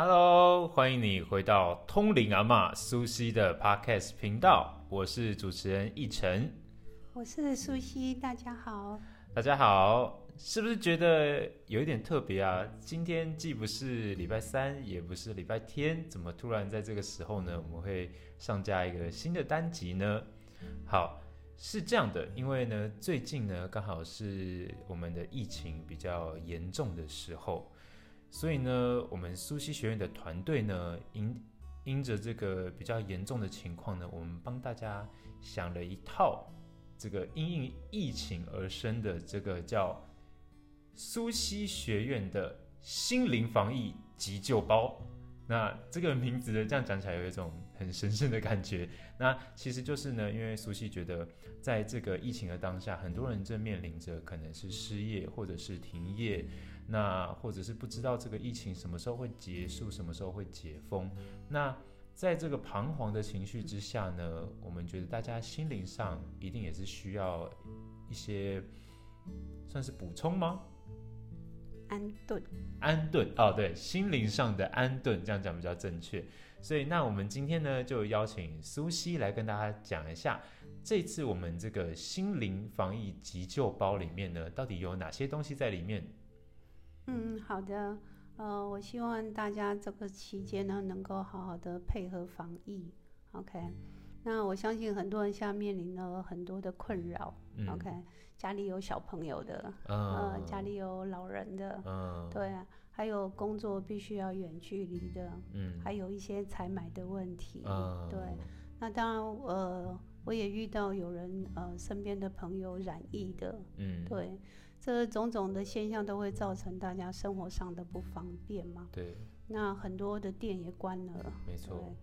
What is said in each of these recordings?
Hello，欢迎你回到通灵阿妈苏西的 Podcast 频道，我是主持人奕晨。我是苏西，大家好。大家好，是不是觉得有一点特别啊？今天既不是礼拜三，也不是礼拜天，怎么突然在这个时候呢？我们会上架一个新的单集呢？好，是这样的，因为呢，最近呢刚好是我们的疫情比较严重的时候，所以呢，我们苏西学院的团队呢，因因着这个比较严重的情况呢，我们帮大家想了一套这个因应疫情而生的这个叫苏西学院的心灵防疫急救包。那这个名字呢，这样讲起来有一种很神圣的感觉。那其实就是呢，因为苏西觉得，在这个疫情的当下，很多人正面临着可能是失业，或者是停业，那或者是不知道这个疫情什么时候会结束，什么时候会解封。那在这个彷徨的情绪之下呢，我们觉得大家心灵上一定也是需要一些算是补充吗？安顿，安顿哦，对，心灵上的安顿，这样讲比较正确。所以，那我们今天呢，就邀请苏西来跟大家讲一下，这次我们这个心灵防疫急救包里面呢，到底有哪些东西在里面？嗯，好的。呃，我希望大家这个期间呢，能够好好的配合防疫。OK，那我相信很多人现在面临了很多的困扰。嗯 OK，家里有小朋友的，嗯呃，家里有老人的，嗯对啊，还有工作必须要远距离的，嗯还有一些采买的问题。嗯对，那当然，呃，我也遇到有人呃身边的朋友染疫的，嗯，对，这种种的现象都会造成大家生活上的不方便嘛。对，那很多的店也关了，没错。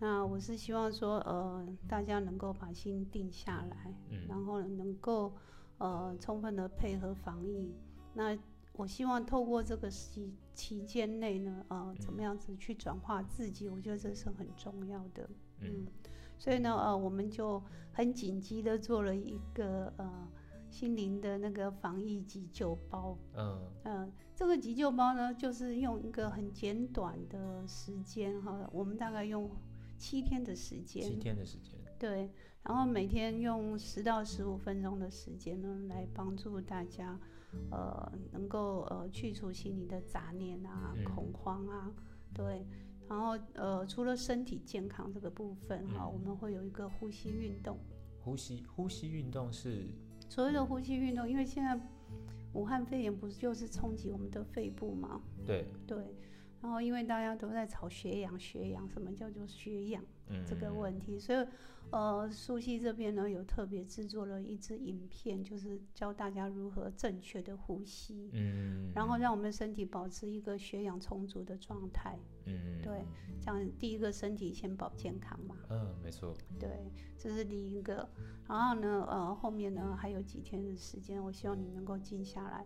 那我是希望说，呃，大家能够把心定下来，嗯然后能够呃充分的配合防疫。那我希望透过这个期期间内呢，呃，怎么样子去转化自己，我觉得这是很重要的。嗯所以呢，呃，我们就很紧急的做了一个呃心灵的那个防疫急救包。嗯呃，这个急救包呢，就是用一个很简短的时间哈，我们大概用七天的时间七，天的时间，对，然后每天用十到十五分钟的时间呢，来帮助大家，呃，能够呃去除心里的杂念啊、嗯恐慌啊，对。然后呃，除了身体健康这个部分哈，嗯我们会有一个呼吸运动。呼吸呼吸运动是所谓的呼吸运动，因为现在武汉肺炎不是就是冲击我们的肺部吗？对，对，然后因为大家都在吵血氧，血氧什么叫做血氧嗯这个问题，所以呃，苏西这边呢有特别制作了一支影片，就是教大家如何正确的呼吸，嗯，然后让我们身体保持一个血氧充足的状态，嗯。对，这样第一个身体先保健康嘛，嗯，没错，对，这是第一个。然后呢，呃，后面呢还有几天的时间，我希望你能够静下来，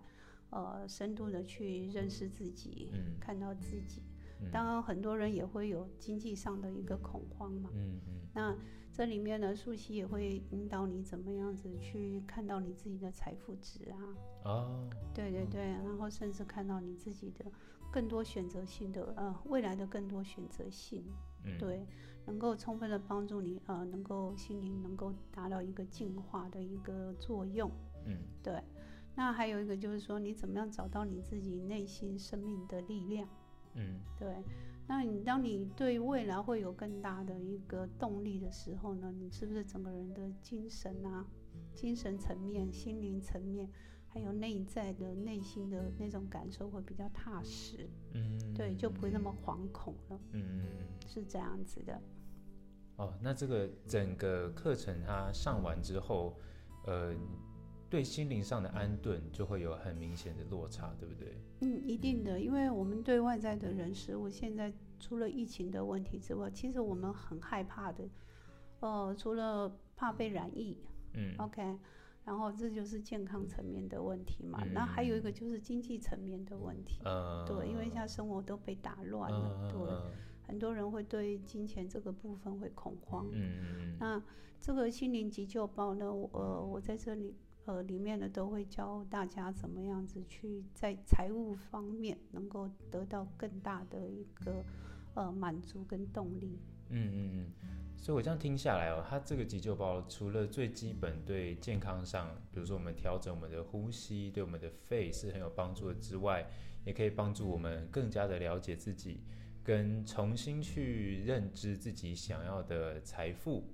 呃，深度的去认识自己，嗯看到自己。嗯当然，很多人也会有经济上的一个恐慌嘛。嗯嗯那这里面呢，素汐也会引导你怎么样子去看到你自己的财富值啊，哦，对对对，然后甚至看到你自己的更多选择性的呃未来的更多选择性。嗯，对，能够充分的帮助你，呃，能够心灵能够达到一个净化的一个作用。嗯对，那还有一个就是说，你怎么样找到你自己内心生命的力量？嗯对，那你当你对未来会有更大的一个动力的时候呢，你是不是整个人的精神啊、精神层面、心灵层面，还有内在的内心的那种感受会比较踏实？嗯，对，就不会那么惶恐了，嗯。是这样子的。哦，那这个整个课程它上完之后，呃，对心灵上的安顿就会有很明显的落差，对不对？嗯，一定的，因为我们对外在的人事物，现在除了疫情的问题之外，其实我们很害怕的，呃，除了怕被染疫嗯，OK，然后这就是健康层面的问题嘛。嗯那还有一个就是经济层面的问题，呃，对，因为现在生活都被打乱了，对，很多人会对金钱这个部分会恐慌。嗯嗯那这个心灵急救包呢，我呃，我在这里呃，里面呢都会教大家怎么样子去在财务方面能够得到更大的一个呃满足跟动力。嗯嗯嗯，所以我这样听下来哦，它这个急救包除了最基本对健康上，比如说我们调整我们的呼吸，对我们的肺是很有帮助的之外，也可以帮助我们更加的了解自己，跟重新去认知自己想要的财富。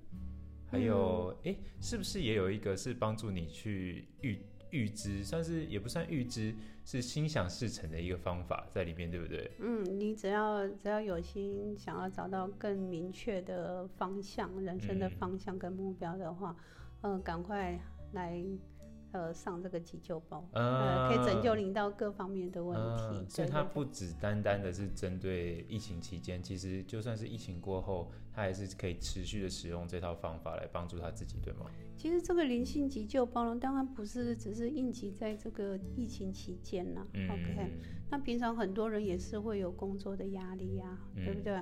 还有，哎、是不是也有一个是帮助你去预预知，算是也不算预知，是心想事成的一个方法在里面，对不对？嗯，你只要只要有心想要找到更明确的方向，人生的嗯方向跟目标的话，嗯，赶快来呃上这个急救包，呃，可以拯救您到各方面的问题。嗯所以它不只单单的是针对疫情期间，其实就算是疫情过后，他还是可以持续的使用这套方法来帮助他自己，对吗？其实这个灵性急救包呢，当然不是只是应急在这个疫情期间呐、嗯 OK，那平常很多人也是会有工作的压力呀、对不嗯对？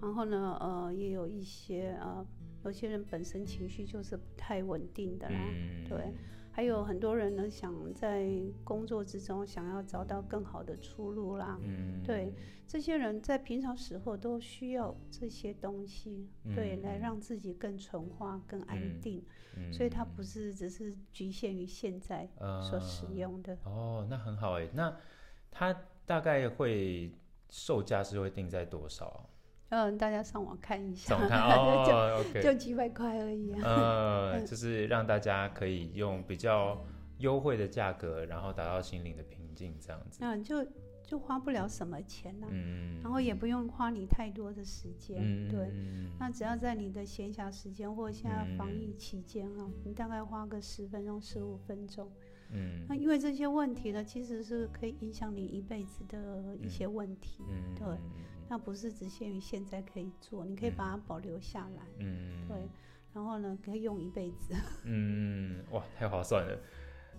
然后呢，呃，也有一些呃，有些人本身情绪就是不太稳定的啦。嗯，对还有很多人呢，想在工作之中想要找到更好的出路啦。嗯，对，这些人在平常时候都需要这些东西，对，来让自己更纯化、更安嗯定。嗯，所以它不是只是局限于现在所使呃用的。哦，那很好哎，那它大概会售价是会定在多少啊？嗯，大家上网看一下，怎么看？哦，OK，就几百块而已啊。呃，就是让大家可以用比较优惠的价格，然后达到心灵的平静，这样子。那就就花不了什么钱呐、嗯，然后也不用花你太多的时间，嗯，对。嗯那只要在你的闲暇时间或现在防疫嗯期间啊，你大概花个十分钟、十五分钟。嗯那因为这些问题呢，其实是可以影响你一辈子的一些问题，嗯，对那不是只限于现在可以做，你可以把它保留下来，嗯，对。然后呢，可以用一辈子。嗯，哇，太划算了。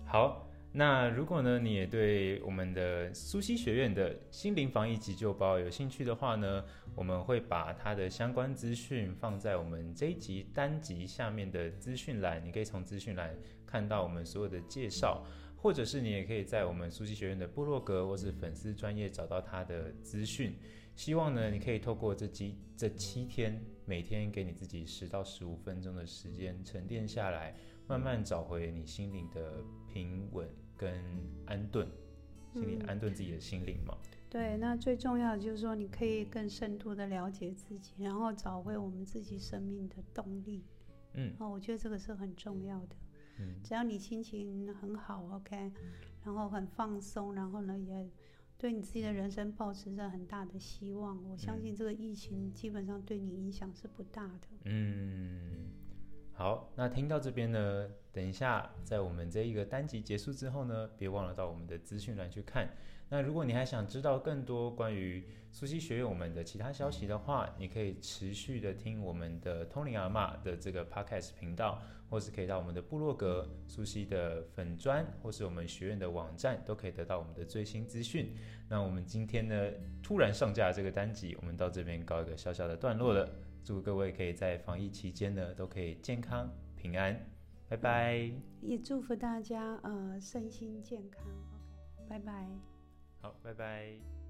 好，那如果呢，你也对我们的苏西学院的心灵防疫急救包有兴趣的话呢，我们会把它的相关资讯放在我们这一集单集下面的资讯栏，你可以从资讯栏看到我们所有的介绍，或者是你也可以在我们苏西学院的部落格或是粉丝专业找到他的资讯。希望呢，你可以透过这几这七天，每天给你自己十到十五分钟的时间沉淀下来，慢慢找回你心灵的平稳跟安顿，心里嗯安顿自己的心灵嘛。对，那最重要的就是说，你可以更深度的了解自己，然后找回我们自己生命的动力。嗯哦，我觉得这个是很重要的。嗯只要你心情很好，OK，然后很放松，然后呢也对你自己的人生保持着很大的希望，我相嗯信这个疫情基本上对你影响是不大的。嗯，好，那听到这边呢，等一下在我们这一个单集结束之后呢，别忘了到我们的资讯栏去看。那如果你还想知道更多关于苏西学院我们的其他消息的话，你可以持续的听我们的通灵阿嬷的这个 podcast 频道，或是可以到我们的部落格苏西的粉砖，或是我们学院的网站，都可以得到我们的最新资讯。那我们今天呢，突然上架这个单集，我们到这边告一个小小的段落了。祝各位可以在防疫期间呢，都可以健康平安，拜拜。也祝福大家呃身心健康拜拜。好，拜拜。